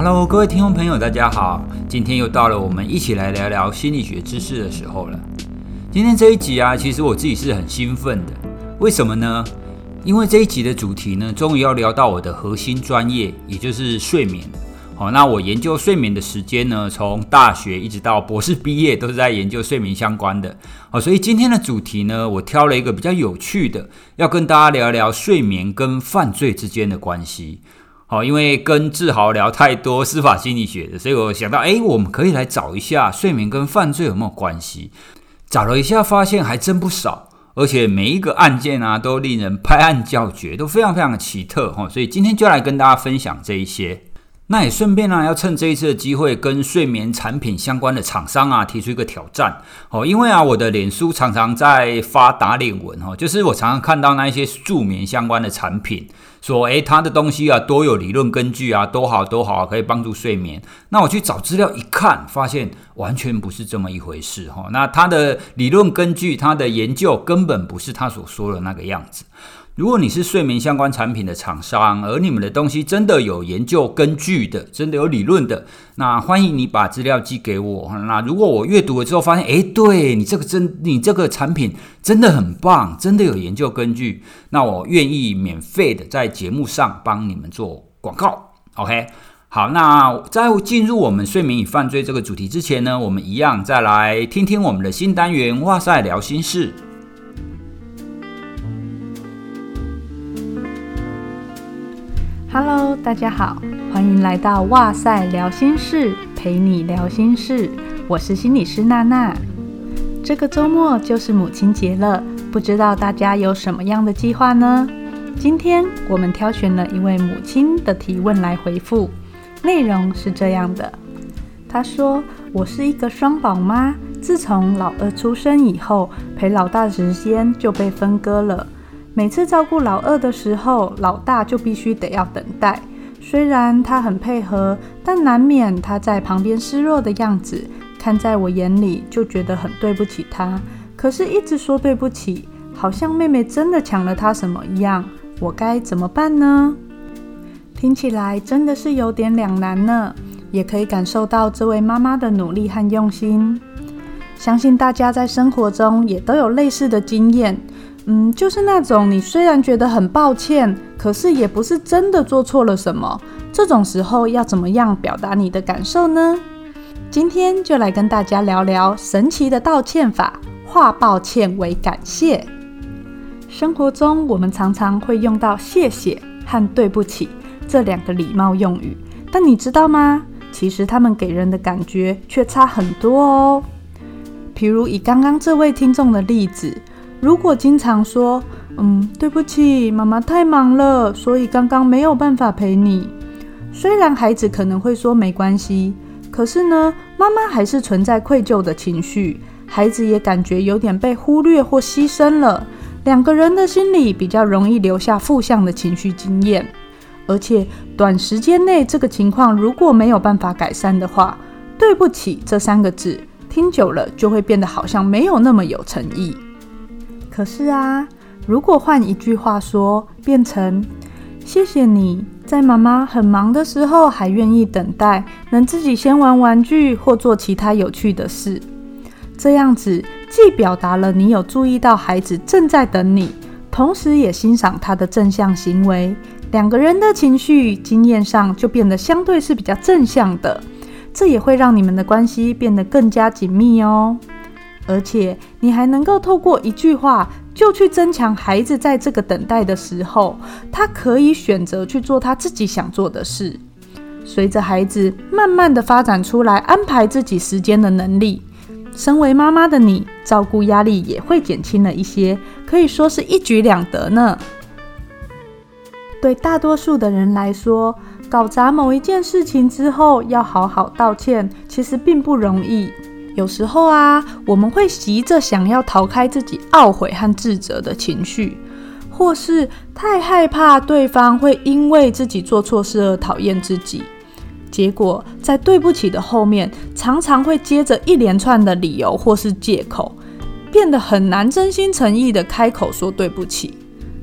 Hello，各位听众朋友，大家好！今天又到了我们一起来聊聊心理学知识的时候了。今天这一集啊，其实我自己是很兴奋的。为什么呢？因为这一集的主题呢，终于要聊到我的核心专业，也就是睡眠。好，那我研究睡眠的时间呢，从大学一直到博士毕业，都是在研究睡眠相关的。好，所以今天的主题呢，我挑了一个比较有趣的，要跟大家聊聊睡眠跟犯罪之间的关系。好，因为跟志豪聊太多司法心理学的，所以我想到，哎，我们可以来找一下睡眠跟犯罪有没有关系。找了一下，发现还真不少，而且每一个案件啊，都令人拍案叫绝，都非常非常的奇特哈。所以今天就来跟大家分享这一些。那也顺便呢，要趁这一次的机会，跟睡眠产品相关的厂商啊，提出一个挑战哦。因为啊，我的脸书常常在发打脸文哈，就是我常常看到那一些助眠相关的产品，说诶，它的东西啊，多有理论根据啊，多好多好，可以帮助睡眠。那我去找资料一看，发现完全不是这么一回事哈。那它的理论根据，它的研究根本不是他所说的那个样子。如果你是睡眠相关产品的厂商，而你们的东西真的有研究根据的，真的有理论的，那欢迎你把资料寄给我。那如果我阅读了之后发现，诶，对你这个真，你这个产品真的很棒，真的有研究根据，那我愿意免费的在节目上帮你们做广告。OK，好，那在进入我们睡眠与犯罪这个主题之前呢，我们一样再来听听我们的新单元。哇塞，聊心事。Hello，大家好，欢迎来到哇塞聊心事，陪你聊心事。我是心理师娜娜。这个周末就是母亲节了，不知道大家有什么样的计划呢？今天我们挑选了一位母亲的提问来回复，内容是这样的：她说，我是一个双宝妈，自从老二出生以后，陪老大时间就被分割了。每次照顾老二的时候，老大就必须得要等待。虽然他很配合，但难免他在旁边示弱的样子，看在我眼里就觉得很对不起他。可是，一直说对不起，好像妹妹真的抢了他什么一样。我该怎么办呢？听起来真的是有点两难呢。也可以感受到这位妈妈的努力和用心。相信大家在生活中也都有类似的经验。嗯，就是那种你虽然觉得很抱歉，可是也不是真的做错了什么。这种时候要怎么样表达你的感受呢？今天就来跟大家聊聊神奇的道歉法，化抱歉为感谢。生活中我们常常会用到谢谢和对不起这两个礼貌用语，但你知道吗？其实他们给人的感觉却差很多哦。譬如以刚刚这位听众的例子。如果经常说“嗯，对不起，妈妈太忙了，所以刚刚没有办法陪你”，虽然孩子可能会说没关系，可是呢，妈妈还是存在愧疚的情绪，孩子也感觉有点被忽略或牺牲了，两个人的心里比较容易留下负向的情绪经验，而且短时间内这个情况如果没有办法改善的话，“对不起”这三个字听久了就会变得好像没有那么有诚意。可是啊，如果换一句话说，变成谢谢你在妈妈很忙的时候还愿意等待，能自己先玩玩具或做其他有趣的事，这样子既表达了你有注意到孩子正在等你，同时也欣赏他的正向行为，两个人的情绪经验上就变得相对是比较正向的，这也会让你们的关系变得更加紧密哦。而且你还能够透过一句话，就去增强孩子在这个等待的时候，他可以选择去做他自己想做的事。随着孩子慢慢的发展出来，安排自己时间的能力，身为妈妈的你，照顾压力也会减轻了一些，可以说是一举两得呢。对大多数的人来说，搞砸某一件事情之后，要好好道歉，其实并不容易。有时候啊，我们会急着想要逃开自己懊悔和自责的情绪，或是太害怕对方会因为自己做错事而讨厌自己，结果在对不起的后面，常常会接着一连串的理由或是借口，变得很难真心诚意的开口说对不起。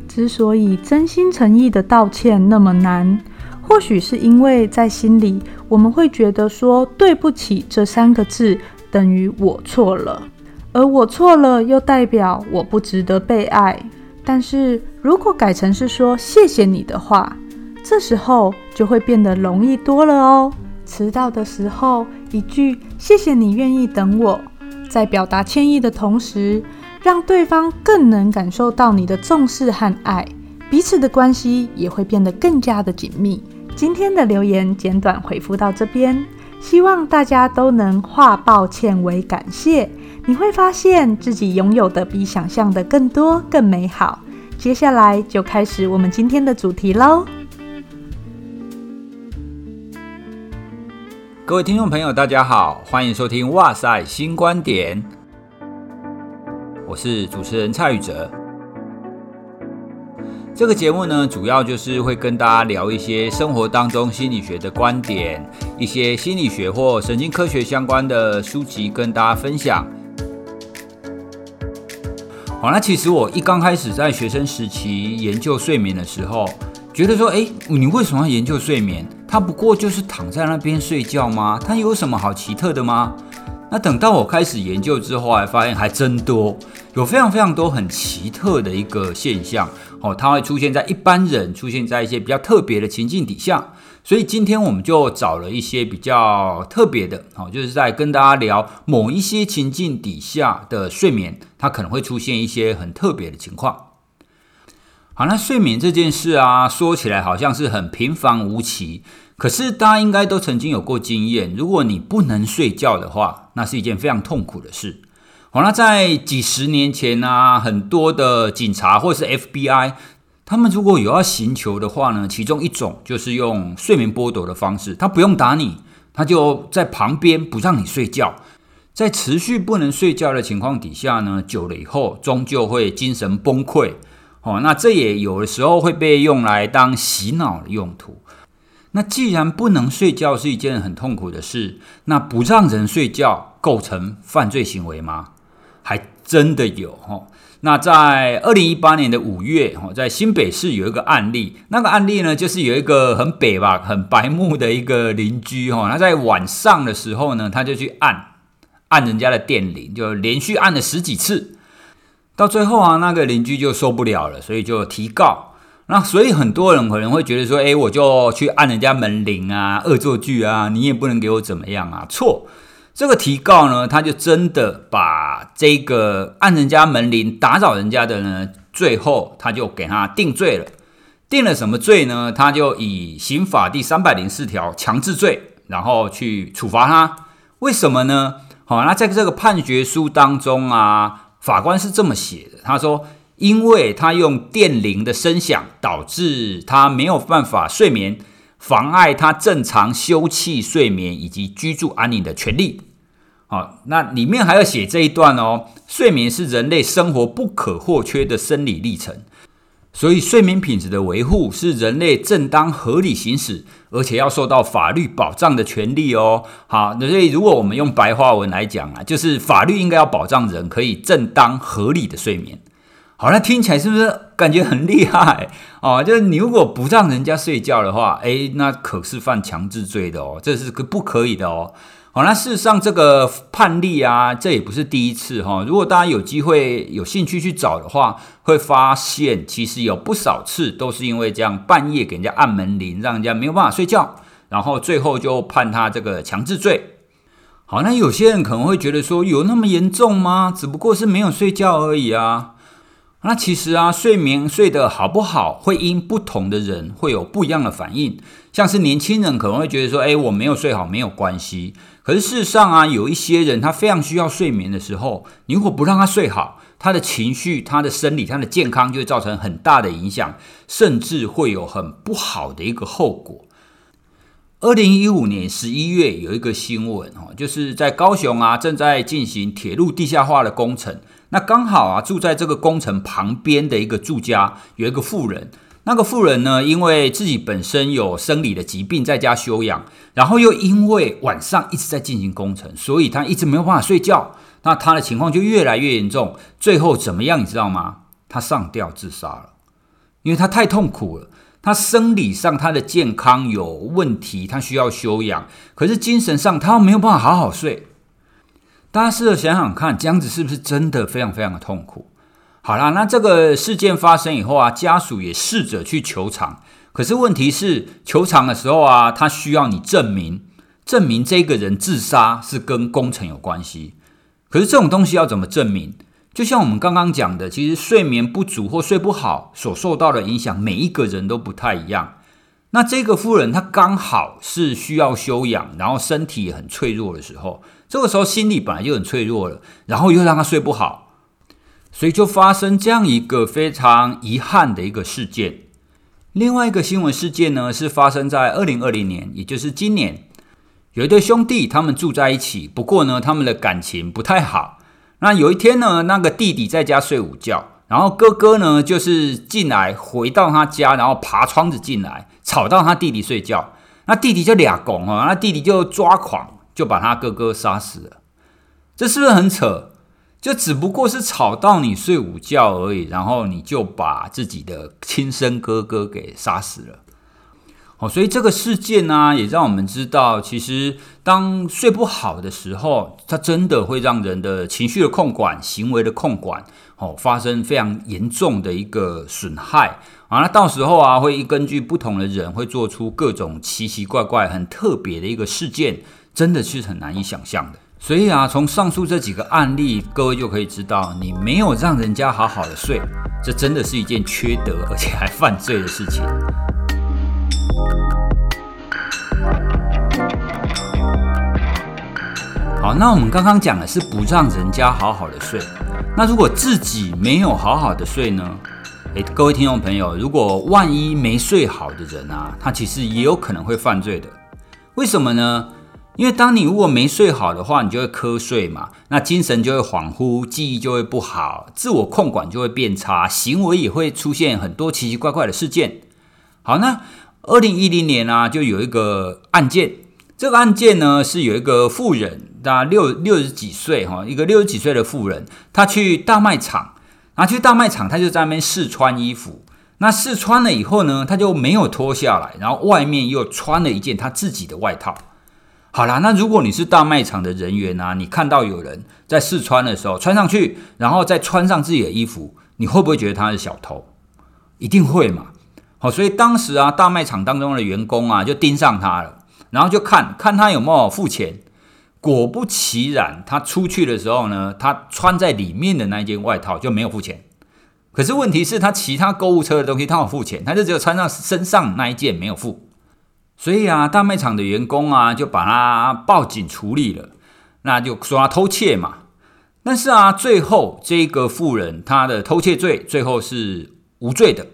之所以真心诚意的道歉那么难，或许是因为在心里，我们会觉得说“对不起”这三个字等于我错了，而我错了又代表我不值得被爱。但是如果改成是说“谢谢你”的话，这时候就会变得容易多了哦。迟到的时候，一句“谢谢你愿意等我”，在表达歉意的同时，让对方更能感受到你的重视和爱，彼此的关系也会变得更加的紧密。今天的留言简短回复到这边，希望大家都能化抱歉为感谢，你会发现自己拥有的比想象的更多、更美好。接下来就开始我们今天的主题喽。各位听众朋友，大家好，欢迎收听《哇塞新观点》，我是主持人蔡宇哲。这个节目呢，主要就是会跟大家聊一些生活当中心理学的观点，一些心理学或神经科学相关的书籍跟大家分享。好，那其实我一刚开始在学生时期研究睡眠的时候，觉得说，诶，你为什么要研究睡眠？他不过就是躺在那边睡觉吗？他有什么好奇特的吗？那等到我开始研究之后，还发现还真多，有非常非常多很奇特的一个现象哦，它会出现在一般人，出现在一些比较特别的情境底下。所以今天我们就找了一些比较特别的，哦，就是在跟大家聊某一些情境底下的睡眠，它可能会出现一些很特别的情况。好，那睡眠这件事啊，说起来好像是很平凡无奇。可是大家应该都曾经有过经验，如果你不能睡觉的话，那是一件非常痛苦的事。好，那在几十年前啊，很多的警察或是 FBI，他们如果有要刑求的话呢，其中一种就是用睡眠剥夺的方式，他不用打你，他就在旁边不让你睡觉，在持续不能睡觉的情况底下呢，久了以后终究会精神崩溃。哦，那这也有的时候会被用来当洗脑的用途。那既然不能睡觉是一件很痛苦的事，那不让人睡觉构成犯罪行为吗？还真的有哈。那在二零一八年的五月，哈，在新北市有一个案例，那个案例呢，就是有一个很北吧、很白目的一个邻居哈，他在晚上的时候呢，他就去按按人家的电铃，就连续按了十几次，到最后啊，那个邻居就受不了了，所以就提告。那所以很多人可能会觉得说，诶，我就去按人家门铃啊，恶作剧啊，你也不能给我怎么样啊？错，这个提告呢，他就真的把这个按人家门铃打扰人家的呢，最后他就给他定罪了。定了什么罪呢？他就以刑法第三百零四条强制罪，然后去处罚他。为什么呢？好，那在这个判决书当中啊，法官是这么写的，他说。因为他用电铃的声响导致他没有办法睡眠，妨碍他正常休憩睡眠以及居住安宁的权利。好，那里面还要写这一段哦，睡眠是人类生活不可或缺的生理历程，所以睡眠品质的维护是人类正当合理行使，而且要受到法律保障的权利哦。好，那所以如果我们用白话文来讲啊，就是法律应该要保障人可以正当合理的睡眠。好，那听起来是不是感觉很厉害哦？就是你如果不让人家睡觉的话，诶，那可是犯强制罪的哦，这是可不可以的哦。好，那事实上这个判例啊，这也不是第一次哈。如果大家有机会有兴趣去找的话，会发现其实有不少次都是因为这样半夜给人家按门铃，让人家没有办法睡觉，然后最后就判他这个强制罪。好，那有些人可能会觉得说，有那么严重吗？只不过是没有睡觉而已啊。那其实啊，睡眠睡得好不好，会因不同的人会有不一样的反应。像是年轻人可能会觉得说，诶，我没有睡好没有关系。可是事实上啊，有一些人他非常需要睡眠的时候，你如果不让他睡好，他的情绪、他的生理、他的健康就会造成很大的影响，甚至会有很不好的一个后果。二零一五年十一月有一个新闻哦，就是在高雄啊，正在进行铁路地下化的工程。那刚好啊，住在这个工程旁边的一个住家有一个妇人，那个妇人呢，因为自己本身有生理的疾病，在家休养，然后又因为晚上一直在进行工程，所以她一直没有办法睡觉。那她的情况就越来越严重，最后怎么样？你知道吗？她上吊自杀了，因为她太痛苦了。他生理上他的健康有问题，他需要休养，可是精神上他又没有办法好好睡。大家试着想想看，这样子是不是真的非常非常的痛苦？好啦，那这个事件发生以后啊，家属也试着去求偿，可是问题是求偿的时候啊，他需要你证明，证明这个人自杀是跟工程有关系。可是这种东西要怎么证明？就像我们刚刚讲的，其实睡眠不足或睡不好所受到的影响，每一个人都不太一样。那这个夫人她刚好是需要休养，然后身体也很脆弱的时候，这个时候心理本来就很脆弱了，然后又让她睡不好，所以就发生这样一个非常遗憾的一个事件。另外一个新闻事件呢，是发生在二零二零年，也就是今年，有一对兄弟，他们住在一起，不过呢，他们的感情不太好。那有一天呢，那个弟弟在家睡午觉，然后哥哥呢就是进来回到他家，然后爬窗子进来，吵到他弟弟睡觉。那弟弟就俩拱哦，那弟弟就抓狂，就把他哥哥杀死了。这是不是很扯？就只不过是吵到你睡午觉而已，然后你就把自己的亲生哥哥给杀死了。哦，所以这个事件呢，也让我们知道，其实当睡不好的时候，它真的会让人的情绪的控管、行为的控管，哦，发生非常严重的一个损害啊。那到时候啊，会根据不同的人，会做出各种奇奇怪怪、很特别的一个事件，真的是很难以想象的。所以啊，从上述这几个案例，各位就可以知道，你没有让人家好好的睡，这真的是一件缺德而且还犯罪的事情。好，那我们刚刚讲的是不让人家好好的睡，那如果自己没有好好的睡呢？诶，各位听众朋友，如果万一没睡好的人啊，他其实也有可能会犯罪的。为什么呢？因为当你如果没睡好的话，你就会瞌睡嘛，那精神就会恍惚，记忆就会不好，自我控管就会变差，行为也会出现很多奇奇怪怪的事件。好，那。二零一零年啊，就有一个案件。这个案件呢，是有一个妇人，大概六六十几岁哈，一个六十几岁的妇人，她去大卖场，然后去大卖场，她就在那边试穿衣服。那试穿了以后呢，她就没有脱下来，然后外面又穿了一件她自己的外套。好啦，那如果你是大卖场的人员啊，你看到有人在试穿的时候穿上去，然后再穿上自己的衣服，你会不会觉得他是小偷？一定会嘛。好，所以当时啊，大卖场当中的员工啊，就盯上他了，然后就看看他有没有付钱。果不其然，他出去的时候呢，他穿在里面的那一件外套就没有付钱。可是问题是，他其他购物车的东西他有付钱，他就只有穿上身上那一件没有付。所以啊，大卖场的员工啊，就把他报警处理了，那就说他偷窃嘛。但是啊，最后这个妇人她的偷窃罪最后是无罪的。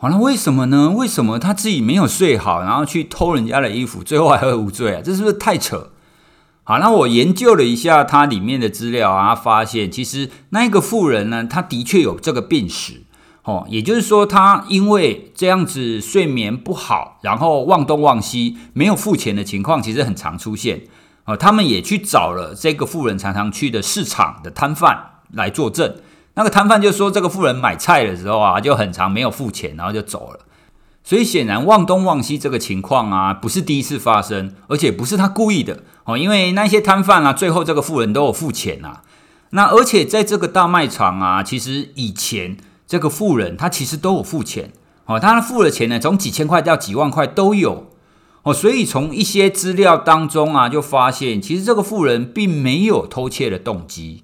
好，那为什么呢？为什么他自己没有睡好，然后去偷人家的衣服，最后还会无罪啊？这是不是太扯？好，那我研究了一下他里面的资料啊，发现其实那个富人呢，他的确有这个病史。哦，也就是说，他因为这样子睡眠不好，然后忘东忘西，没有付钱的情况，其实很常出现。哦，他们也去找了这个富人常常去的市场的摊贩来作证。那个摊贩就说，这个妇人买菜的时候啊，就很常没有付钱，然后就走了。所以显然忘东忘西这个情况啊，不是第一次发生，而且不是他故意的哦。因为那些摊贩啊，最后这个妇人都有付钱啊。那而且在这个大卖场啊，其实以前这个妇人他其实都有付钱哦，他付的钱呢，从几千块到几万块都有哦。所以从一些资料当中啊，就发现其实这个妇人并没有偷窃的动机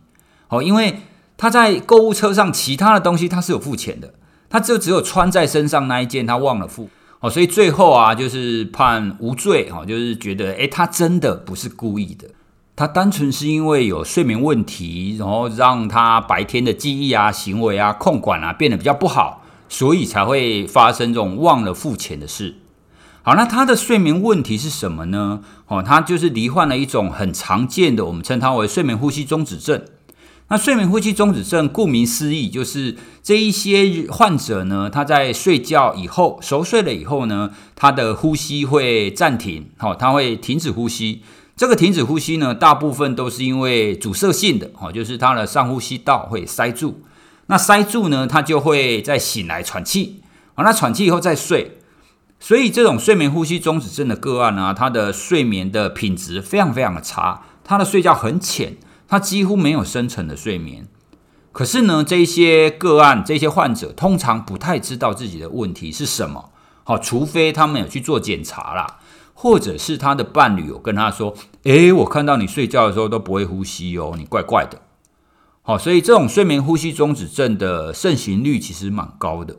哦，因为。他在购物车上其他的东西他是有付钱的，他就只有穿在身上那一件他忘了付哦，所以最后啊就是判无罪哈，就是觉得诶，他真的不是故意的，他单纯是因为有睡眠问题，然后让他白天的记忆啊、行为啊、控管啊变得比较不好，所以才会发生这种忘了付钱的事。好，那他的睡眠问题是什么呢？哦，他就是罹患了一种很常见的，我们称它为睡眠呼吸中止症。那睡眠呼吸中止症，顾名思义，就是这一些患者呢，他在睡觉以后，熟睡了以后呢，他的呼吸会暂停，好，他会停止呼吸。这个停止呼吸呢，大部分都是因为阻塞性的，哦，就是他的上呼吸道会塞住。那塞住呢，他就会再醒来喘气，好，那喘气以后再睡。所以这种睡眠呼吸中止症的个案呢，他的睡眠的品质非常非常的差，他的睡觉很浅，他几乎没有深层的睡眠。可是呢，这些个案，这些患者通常不太知道自己的问题是什么。好，除非他们有去做检查啦，或者是他的伴侣有跟他说：“诶，我看到你睡觉的时候都不会呼吸哦，你怪怪的。”好，所以这种睡眠呼吸中止症的盛行率其实蛮高的。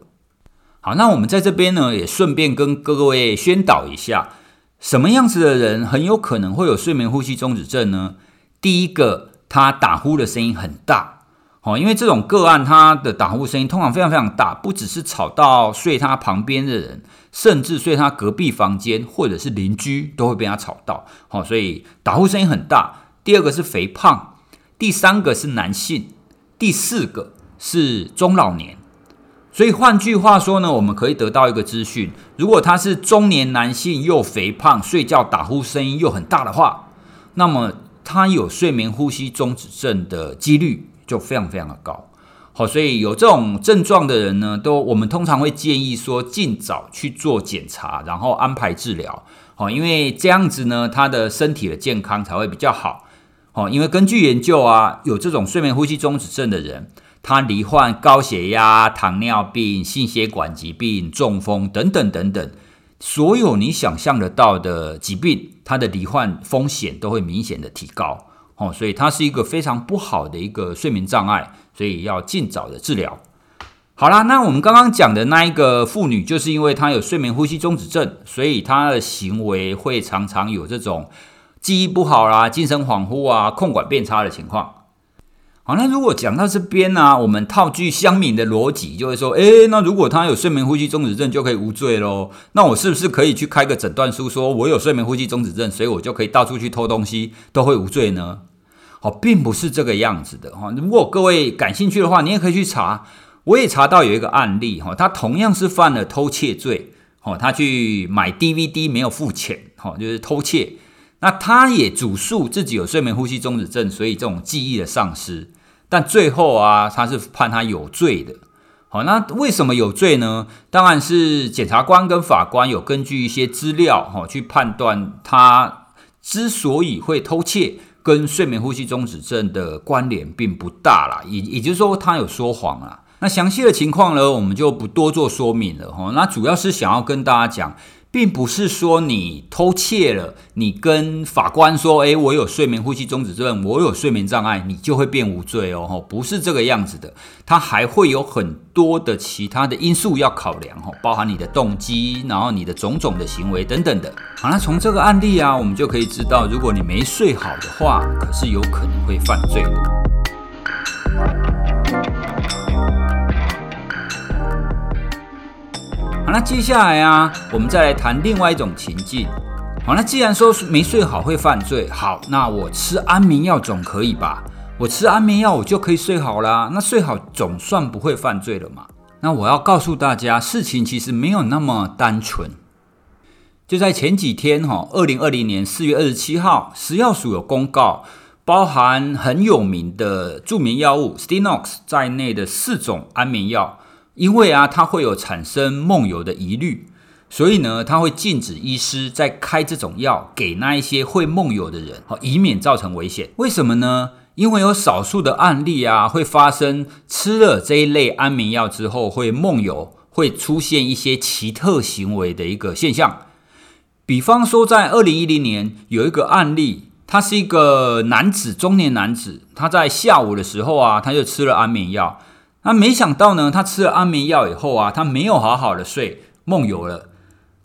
好，那我们在这边呢，也顺便跟各位宣导一下，什么样子的人很有可能会有睡眠呼吸中止症呢？第一个，他打呼的声音很大。哦，因为这种个案，他的打呼声音通常非常非常大，不只是吵到睡他旁边的人，甚至睡他隔壁房间或者是邻居都会被他吵到。好，所以打呼声音很大。第二个是肥胖，第三个是男性，第四个是中老年。所以换句话说呢，我们可以得到一个资讯：如果他是中年男性又肥胖，睡觉打呼声音又很大的话，那么他有睡眠呼吸中止症的几率。就非常非常的高，好，所以有这种症状的人呢，都我们通常会建议说，尽早去做检查，然后安排治疗，好，因为这样子呢，他的身体的健康才会比较好，好，因为根据研究啊，有这种睡眠呼吸中止症的人，他罹患高血压、糖尿病、心血管疾病、中风等等等等，所有你想象得到的疾病，他的罹患风险都会明显的提高。哦，所以它是一个非常不好的一个睡眠障碍，所以要尽早的治疗。好啦，那我们刚刚讲的那一个妇女，就是因为她有睡眠呼吸中止症，所以她的行为会常常有这种记忆不好啦、精神恍惚啊、控管变差的情况。好，那如果讲到这边呢、啊，我们套句乡民的逻辑，就会说，诶，那如果他有睡眠呼吸中止症，就可以无罪喽？那我是不是可以去开个诊断书，说我有睡眠呼吸中止症，所以我就可以到处去偷东西，都会无罪呢？好，并不是这个样子的哈。如果各位感兴趣的话，你也可以去查。我也查到有一个案例哈，他同样是犯了偷窃罪，哦，他去买 DVD 没有付钱，哈，就是偷窃。那他也主诉自己有睡眠呼吸中止症，所以这种记忆的丧失。但最后啊，他是判他有罪的。好，那为什么有罪呢？当然是检察官跟法官有根据一些资料，哈，去判断他之所以会偷窃，跟睡眠呼吸中止症的关联并不大啦。也也就是说，他有说谎啦。那详细的情况呢，我们就不多做说明了。哈，那主要是想要跟大家讲。并不是说你偷窃了，你跟法官说：“诶，我有睡眠呼吸中止症，我有睡眠障碍，你就会变无罪哦。”不是这个样子的，它还会有很多的其他的因素要考量，包含你的动机，然后你的种种的行为等等的。好，那从这个案例啊，我们就可以知道，如果你没睡好的话，可是有可能会犯罪的。好，那接下来啊，我们再来谈另外一种情境。好，那既然说没睡好会犯罪，好，那我吃安眠药总可以吧？我吃安眠药我就可以睡好啦。那睡好总算不会犯罪了嘛？那我要告诉大家，事情其实没有那么单纯。就在前几天哈，二零二零年四月二十七号，食药署有公告，包含很有名的助眠药物 Stinox 在内的四种安眠药。因为啊，他会有产生梦游的疑虑，所以呢，他会禁止医师再开这种药给那一些会梦游的人，好，以免造成危险。为什么呢？因为有少数的案例啊，会发生吃了这一类安眠药之后会梦游，会出现一些奇特行为的一个现象。比方说，在二零一零年有一个案例，他是一个男子，中年男子，他在下午的时候啊，他就吃了安眠药。那没想到呢，他吃了安眠药以后啊，他没有好好的睡，梦游了。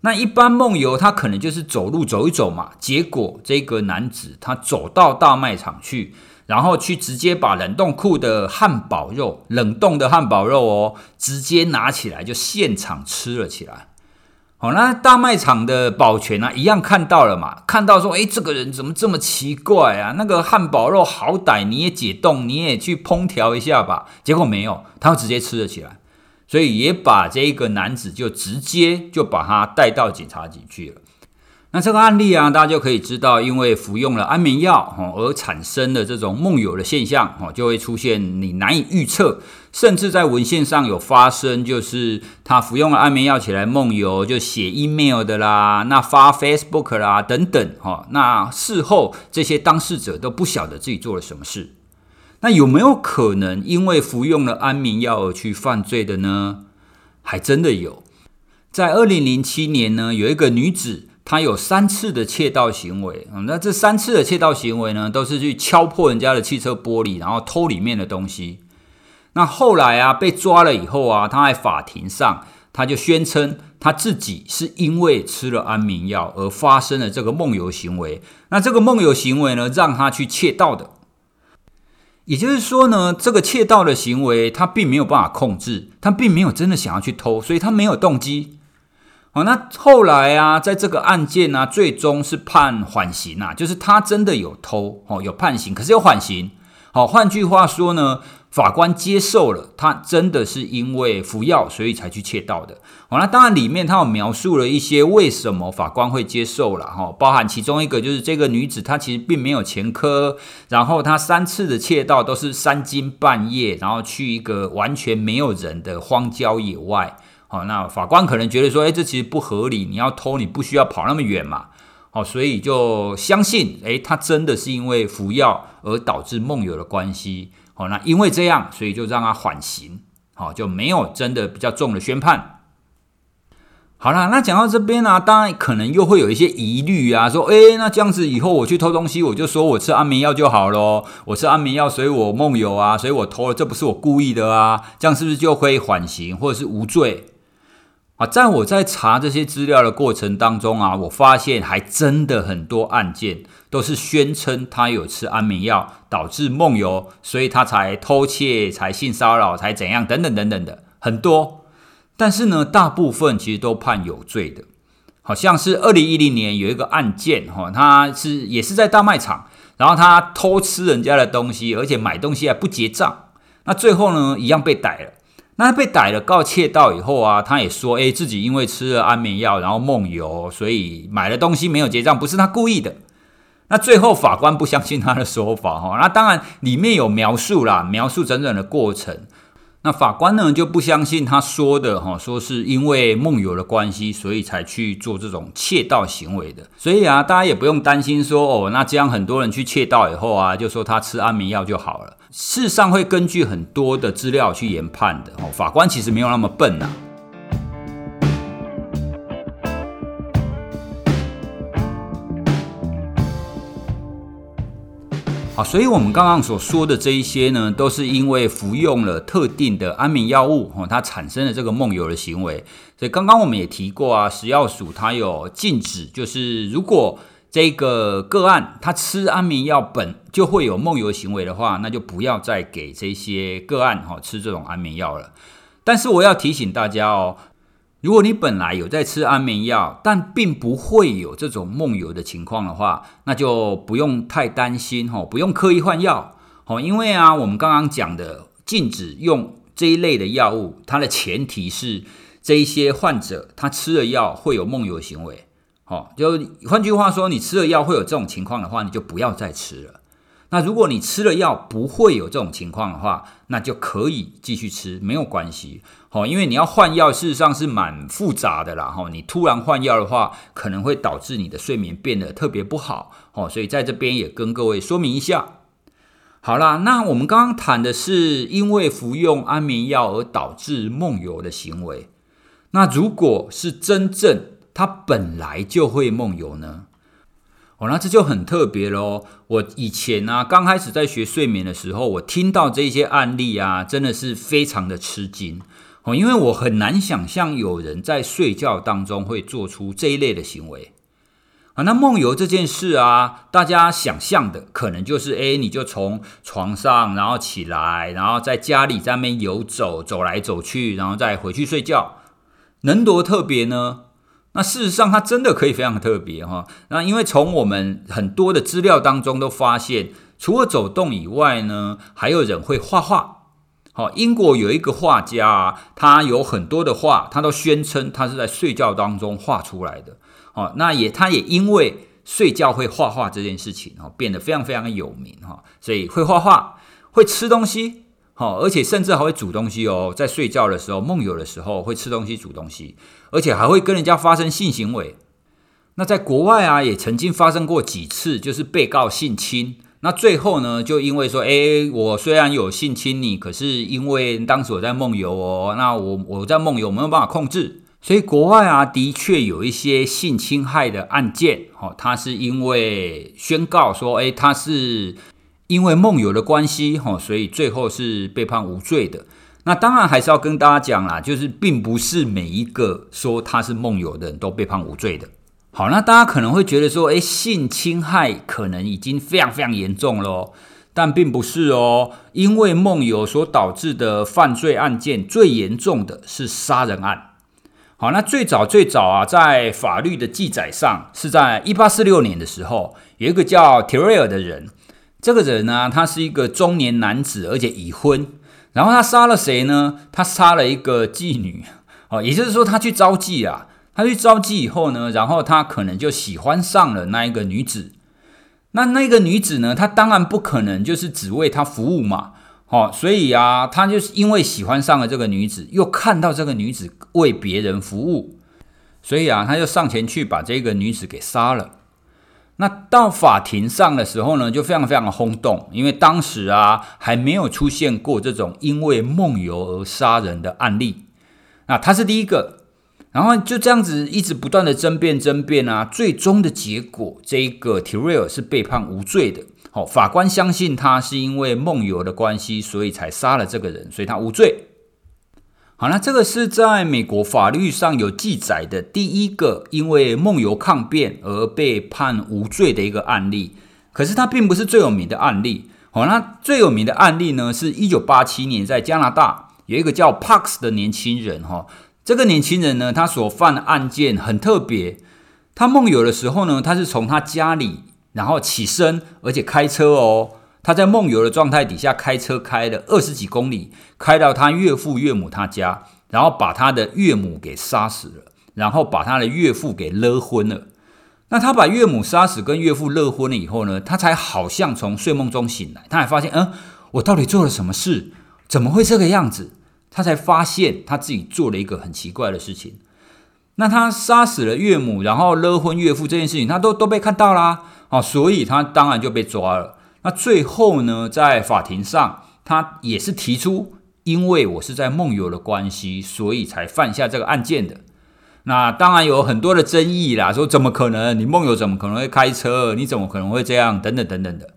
那一般梦游，他可能就是走路走一走嘛。结果这个男子他走到大卖场去，然后去直接把冷冻库的汉堡肉，冷冻的汉堡肉哦，直接拿起来就现场吃了起来。好，那大卖场的保全啊，一样看到了嘛？看到说，诶，这个人怎么这么奇怪啊？那个汉堡肉好歹你也解冻，你也去烹调一下吧。结果没有，他直接吃了起来，所以也把这个男子就直接就把他带到警察局去了。那这个案例啊，大家就可以知道，因为服用了安眠药哦而产生的这种梦游的现象哦，就会出现你难以预测，甚至在文献上有发生，就是他服用了安眠药起来梦游，就写 email 的啦，那发 Facebook 啦等等哈，那事后这些当事者都不晓得自己做了什么事。那有没有可能因为服用了安眠药而去犯罪的呢？还真的有，在二零零七年呢，有一个女子。他有三次的窃盗行为，嗯那这三次的窃盗行为呢，都是去敲破人家的汽车玻璃，然后偷里面的东西。那后来啊，被抓了以后啊，他在法庭上，他就宣称他自己是因为吃了安眠药而发生了这个梦游行为。那这个梦游行为呢，让他去窃盗的。也就是说呢，这个窃盗的行为他并没有办法控制，他并没有真的想要去偷，所以他没有动机。好，那后来啊，在这个案件呢、啊，最终是判缓刑啊，就是他真的有偷，哦，有判刑，可是有缓刑。好，换句话说呢，法官接受了他真的是因为服药，所以才去窃盗的。好，那当然里面他有描述了一些为什么法官会接受了，哈，包含其中一个就是这个女子她其实并没有前科，然后她三次的窃盗都是三更半夜，然后去一个完全没有人的荒郊野外。好，那法官可能觉得说，哎，这其实不合理。你要偷，你不需要跑那么远嘛。好，所以就相信，哎，他真的是因为服药而导致梦游的关系。好，那因为这样，所以就让他缓刑。好，就没有真的比较重的宣判。好啦，那讲到这边呢，当然可能又会有一些疑虑啊，说，哎，那这样子以后我去偷东西，我就说我吃安眠药就好咯。我吃安眠药，所以我梦游啊，所以我偷了，这不是我故意的啊，这样是不是就可以缓刑或者是无罪？啊，在我在查这些资料的过程当中啊，我发现还真的很多案件都是宣称他有吃安眠药导致梦游，所以他才偷窃、才性骚扰、才怎样等等等等的很多。但是呢，大部分其实都判有罪的。好像是二零一零年有一个案件，哈，他是也是在大卖场，然后他偷吃人家的东西，而且买东西还不结账，那最后呢，一样被逮了。那被逮了，告窃盗以后啊，他也说，诶，自己因为吃了安眠药，然后梦游，所以买了东西没有结账，不是他故意的。那最后法官不相信他的说法，哈，那当然里面有描述啦，描述整整的过程。那法官呢就不相信他说的哈，说是因为梦游的关系，所以才去做这种窃盗行为的。所以啊，大家也不用担心说哦，那这样很多人去窃盗以后啊，就说他吃安眠药就好了。事实上会根据很多的资料去研判的。哦，法官其实没有那么笨呐。所以，我们刚刚所说的这一些呢，都是因为服用了特定的安眠药物，哦，它产生了这个梦游的行为。所以，刚刚我们也提过啊，食药署它有禁止，就是如果这个个案他吃安眠药本就会有梦游行为的话，那就不要再给这些个案哈吃这种安眠药了。但是，我要提醒大家哦。如果你本来有在吃安眠药，但并不会有这种梦游的情况的话，那就不用太担心吼，不用刻意换药吼，因为啊，我们刚刚讲的禁止用这一类的药物，它的前提是这一些患者他吃了药会有梦游行为，好，就换句话说，你吃了药会有这种情况的话，你就不要再吃了。那如果你吃了药不会有这种情况的话，那就可以继续吃，没有关系。好，因为你要换药，事实上是蛮复杂的啦。哈，你突然换药的话，可能会导致你的睡眠变得特别不好。哦，所以在这边也跟各位说明一下。好啦，那我们刚刚谈的是因为服用安眠药而导致梦游的行为。那如果是真正他本来就会梦游呢？哦，那这就很特别喽。我以前呢、啊，刚开始在学睡眠的时候，我听到这些案例啊，真的是非常的吃惊哦，因为我很难想象有人在睡觉当中会做出这一类的行为啊。那梦游这件事啊，大家想象的可能就是，诶，你就从床上然后起来，然后在家里在那边游走，走来走去，然后再回去睡觉，能多特别呢？那事实上，它真的可以非常特别哈。那因为从我们很多的资料当中都发现，除了走动以外呢，还有人会画画。好，英国有一个画家啊，他有很多的画，他都宣称他是在睡觉当中画出来的。哦，那也他也因为睡觉会画画这件事情哦，变得非常非常的有名哈，所以会画画，会吃东西，好，而且甚至还会煮东西哦，在睡觉的时候梦游的时候会吃东西煮东西，而且还会跟人家发生性行为。那在国外啊，也曾经发生过几次，就是被告性侵。那最后呢，就因为说，诶，我虽然有性侵你，可是因为当时我在梦游哦，那我我在梦游，没有办法控制，所以国外啊，的确有一些性侵害的案件，哦，他是因为宣告说，诶，他是因为梦游的关系，哈，所以最后是被判无罪的。那当然还是要跟大家讲啦，就是并不是每一个说他是梦游的人都被判无罪的。好，那大家可能会觉得说，诶，性侵害可能已经非常非常严重了，但并不是哦，因为梦游所导致的犯罪案件最严重的是杀人案。好，那最早最早啊，在法律的记载上是在一八四六年的时候，有一个叫 Tyrrell 的人，这个人呢，他是一个中年男子，而且已婚，然后他杀了谁呢？他杀了一个妓女，哦，也就是说他去招妓啊。他去招妓以后呢，然后他可能就喜欢上了那一个女子。那那个女子呢，她当然不可能就是只为他服务嘛，哦，所以啊，他就是因为喜欢上了这个女子，又看到这个女子为别人服务，所以啊，他就上前去把这个女子给杀了。那到法庭上的时候呢，就非常非常的轰动，因为当时啊，还没有出现过这种因为梦游而杀人的案例。那他是第一个。然后就这样子一直不断的争辩争辩啊，最终的结果，这个 Tyrrell 是被判无罪的。好，法官相信他是因为梦游的关系，所以才杀了这个人，所以他无罪。好，那这个是在美国法律上有记载的第一个因为梦游抗辩而被判无罪的一个案例。可是它并不是最有名的案例。好，那最有名的案例呢，是一九八七年在加拿大有一个叫 Parks 的年轻人哈。这个年轻人呢，他所犯的案件很特别。他梦游的时候呢，他是从他家里然后起身，而且开车哦。他在梦游的状态底下开车开了二十几公里，开到他岳父岳母他家，然后把他的岳母给杀死了，然后把他的岳父给勒昏了。那他把岳母杀死跟岳父勒昏了以后呢，他才好像从睡梦中醒来，他还发现，嗯，我到底做了什么事？怎么会这个样子？他才发现他自己做了一个很奇怪的事情。那他杀死了岳母，然后勒昏岳父这件事情，他都都被看到啦，哦，所以他当然就被抓了。那最后呢，在法庭上，他也是提出，因为我是在梦游的关系，所以才犯下这个案件的。那当然有很多的争议啦，说怎么可能？你梦游怎么可能会开车？你怎么可能会这样？等等等等的。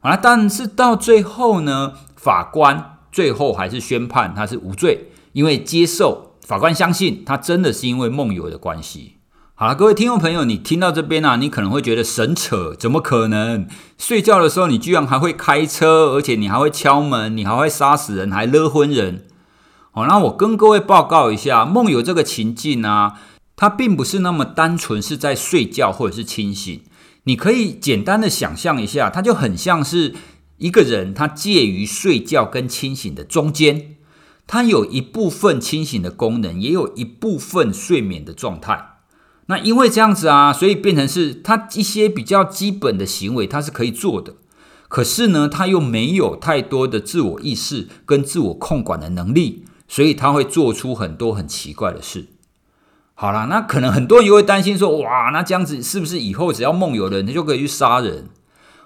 啊，但是到最后呢，法官。最后还是宣判他是无罪，因为接受法官相信他真的是因为梦游的关系。好了，各位听众朋友，你听到这边啊，你可能会觉得神扯，怎么可能？睡觉的时候你居然还会开车，而且你还会敲门，你还会杀死人，还勒昏人。好，那我跟各位报告一下，梦游这个情境啊，它并不是那么单纯是在睡觉或者是清醒。你可以简单的想象一下，它就很像是。一个人他介于睡觉跟清醒的中间，他有一部分清醒的功能，也有一部分睡眠的状态。那因为这样子啊，所以变成是他一些比较基本的行为他是可以做的，可是呢，他又没有太多的自我意识跟自我控管的能力，所以他会做出很多很奇怪的事。好啦，那可能很多人又会担心说，哇，那这样子是不是以后只要梦游的人，他就可以去杀人？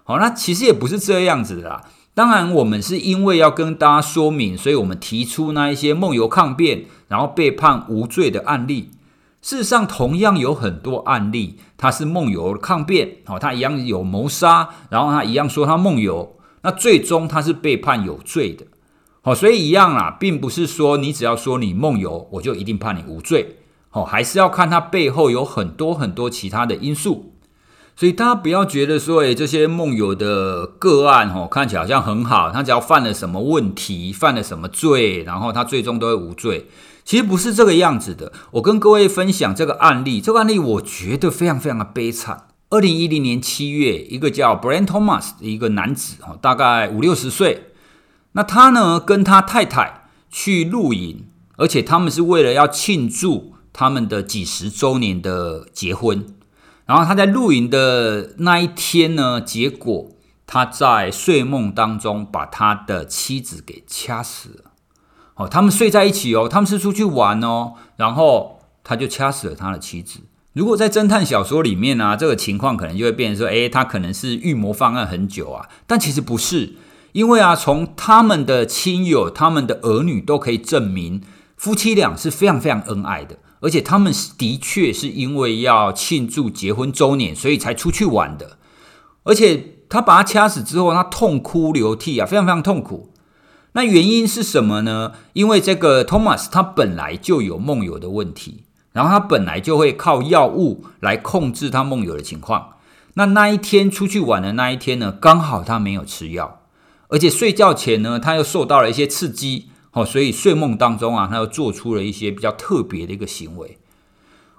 好，那其实也不是这样子的啦。当然，我们是因为要跟大家说明，所以我们提出那一些梦游抗辩，然后被判无罪的案例。事实上，同样有很多案例，他是梦游抗辩，哦，他一样有谋杀，然后他一样说他梦游，那最终他是被判有罪的。好，所以一样啦，并不是说你只要说你梦游，我就一定判你无罪。好，还是要看他背后有很多很多其他的因素。所以大家不要觉得说，诶，这些梦游的个案，哦，看起来好像很好，他只要犯了什么问题，犯了什么罪，然后他最终都会无罪。其实不是这个样子的。我跟各位分享这个案例，这个案例我觉得非常非常的悲惨。二零一零年七月，一个叫 Brian Thomas 的一个男子，哦，大概五六十岁，那他呢跟他太太去露营，而且他们是为了要庆祝他们的几十周年的结婚。然后他在露营的那一天呢，结果他在睡梦当中把他的妻子给掐死了。哦，他们睡在一起哦，他们是出去玩哦，然后他就掐死了他的妻子。如果在侦探小说里面呢、啊，这个情况可能就会变成说，诶，他可能是预谋方案很久啊，但其实不是，因为啊，从他们的亲友、他们的儿女都可以证明，夫妻俩是非常非常恩爱的。而且他们的确是因为要庆祝结婚周年，所以才出去玩的。而且他把他掐死之后，他痛哭流涕啊，非常非常痛苦。那原因是什么呢？因为这个 Thomas 他本来就有梦游的问题，然后他本来就会靠药物来控制他梦游的情况。那那一天出去玩的那一天呢，刚好他没有吃药，而且睡觉前呢，他又受到了一些刺激。哦，所以睡梦当中啊，他又做出了一些比较特别的一个行为。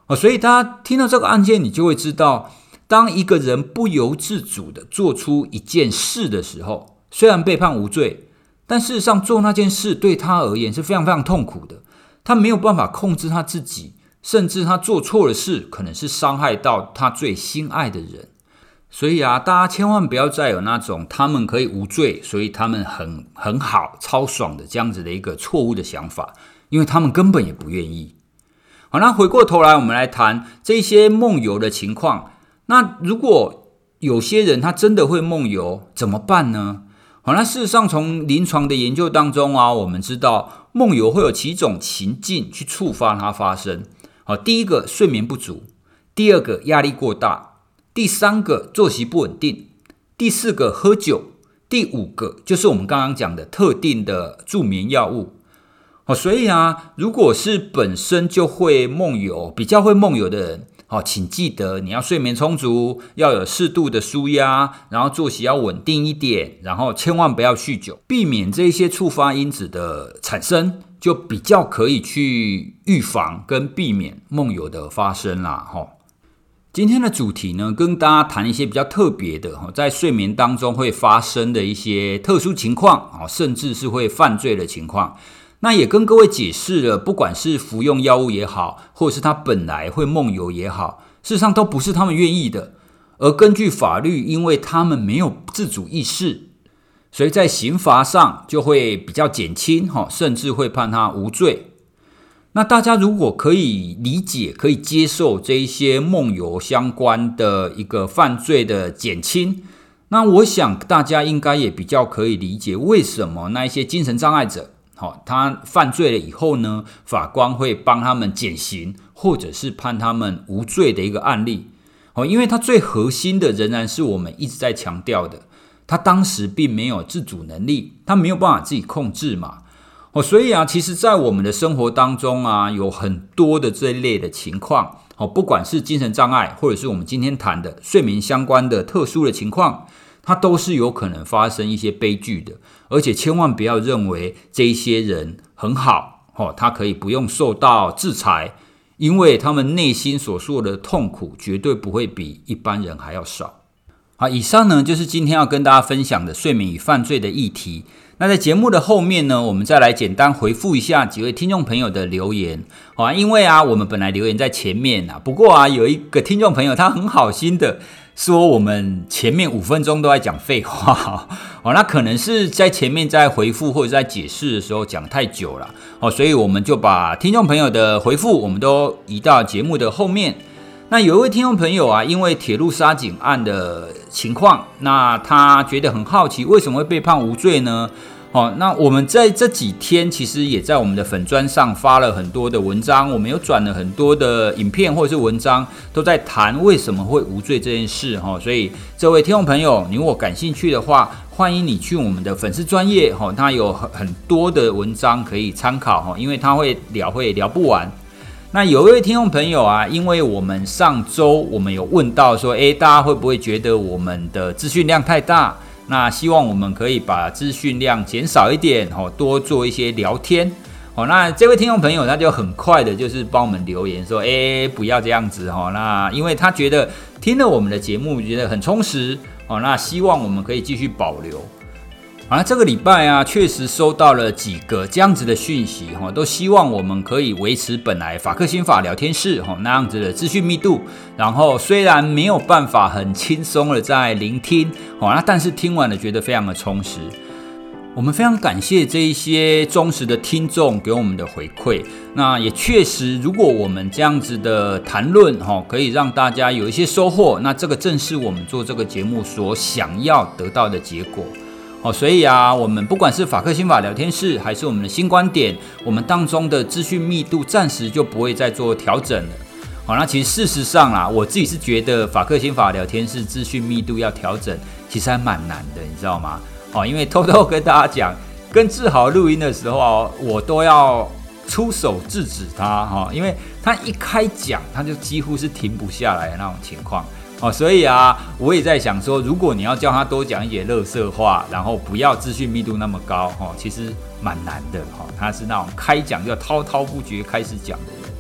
哦，所以大家听到这个案件，你就会知道，当一个人不由自主的做出一件事的时候，虽然被判无罪，但事实上做那件事对他而言是非常非常痛苦的。他没有办法控制他自己，甚至他做错了事，可能是伤害到他最心爱的人。所以啊，大家千万不要再有那种他们可以无罪，所以他们很很好、超爽的这样子的一个错误的想法，因为他们根本也不愿意。好，那回过头来，我们来谈这些梦游的情况。那如果有些人他真的会梦游，怎么办呢？好，那事实上从临床的研究当中啊，我们知道梦游会有几种情境去触发它发生。好，第一个睡眠不足，第二个压力过大。第三个作息不稳定，第四个喝酒，第五个就是我们刚刚讲的特定的助眠药物。哦，所以啊，如果是本身就会梦游、比较会梦游的人，哦，请记得你要睡眠充足，要有适度的舒压，然后作息要稳定一点，然后千万不要酗酒，避免这些触发因子的产生，就比较可以去预防跟避免梦游的发生啦，哈。今天的主题呢，跟大家谈一些比较特别的哈，在睡眠当中会发生的一些特殊情况啊，甚至是会犯罪的情况。那也跟各位解释了，不管是服用药物也好，或者是他本来会梦游也好，事实上都不是他们愿意的。而根据法律，因为他们没有自主意识，所以在刑罚上就会比较减轻哈，甚至会判他无罪。那大家如果可以理解、可以接受这一些梦游相关的一个犯罪的减轻，那我想大家应该也比较可以理解为什么那一些精神障碍者，好，他犯罪了以后呢，法官会帮他们减刑，或者是判他们无罪的一个案例。哦，因为他最核心的仍然是我们一直在强调的，他当时并没有自主能力，他没有办法自己控制嘛。哦，所以啊，其实，在我们的生活当中啊，有很多的这一类的情况，哦，不管是精神障碍，或者是我们今天谈的睡眠相关的特殊的情况，它都是有可能发生一些悲剧的。而且，千万不要认为这些人很好，哦，他可以不用受到制裁，因为他们内心所受的痛苦绝对不会比一般人还要少。好，以上呢，就是今天要跟大家分享的睡眠与犯罪的议题。那在节目的后面呢，我们再来简单回复一下几位听众朋友的留言，好，因为啊，我们本来留言在前面啊，不过啊，有一个听众朋友他很好心的说，我们前面五分钟都在讲废话，哦，那可能是在前面在回复或者在解释的时候讲太久了，哦，所以我们就把听众朋友的回复我们都移到节目的后面。那有一位听众朋友啊，因为铁路杀警案的情况，那他觉得很好奇，为什么会被判无罪呢？哦，那我们在这几天其实也在我们的粉砖上发了很多的文章，我们有转了很多的影片或者是文章，都在谈为什么会无罪这件事哈。所以这位听众朋友，你如果感兴趣的话，欢迎你去我们的粉丝专业哈，他有很很多的文章可以参考哈，因为他会聊会聊不完。那有一位听众朋友啊，因为我们上周我们有问到说，诶，大家会不会觉得我们的资讯量太大？那希望我们可以把资讯量减少一点，哦，多做一些聊天。哦，那这位听众朋友他就很快的，就是帮我们留言说，诶，不要这样子，哦，那因为他觉得听了我们的节目觉得很充实，哦，那希望我们可以继续保留。好了，这个礼拜啊，确实收到了几个这样子的讯息哈，都希望我们可以维持本来法克心法聊天室哈那样子的资讯密度。然后虽然没有办法很轻松的在聆听，好，那但是听完了觉得非常的充实。我们非常感谢这一些忠实的听众给我们的回馈。那也确实，如果我们这样子的谈论哈，可以让大家有一些收获，那这个正是我们做这个节目所想要得到的结果。哦，所以啊，我们不管是法克心法聊天室，还是我们的新观点，我们当中的资讯密度暂时就不会再做调整了。好，那其实事实上啦，我自己是觉得法克心法聊天室资讯密度要调整，其实还蛮难的，你知道吗？哦，因为偷偷跟大家讲，跟志豪录音的时候，我都要出手制止他哈，因为他一开讲，他就几乎是停不下来的那种情况。哦，所以啊，我也在想说，如果你要叫他多讲一点乐色话，然后不要资讯密度那么高，哈，其实蛮难的，哈，他是那种开讲就滔滔不绝开始讲的人。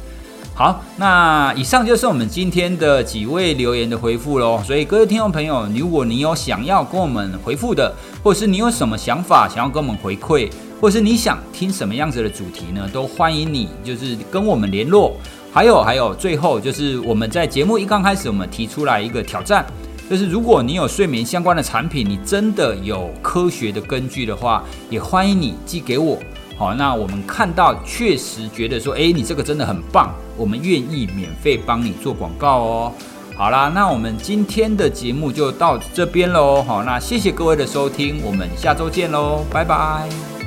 好，那以上就是我们今天的几位留言的回复喽。所以各位听众朋友，如果你有想要跟我们回复的，或是你有什么想法想要跟我们回馈，或是你想听什么样子的主题呢，都欢迎你就是跟我们联络。还有还有，最后就是我们在节目一刚开始，我们提出来一个挑战，就是如果你有睡眠相关的产品，你真的有科学的根据的话，也欢迎你寄给我。好，那我们看到确实觉得说，诶，你这个真的很棒，我们愿意免费帮你做广告哦。好啦，那我们今天的节目就到这边喽。好，那谢谢各位的收听，我们下周见喽，拜拜。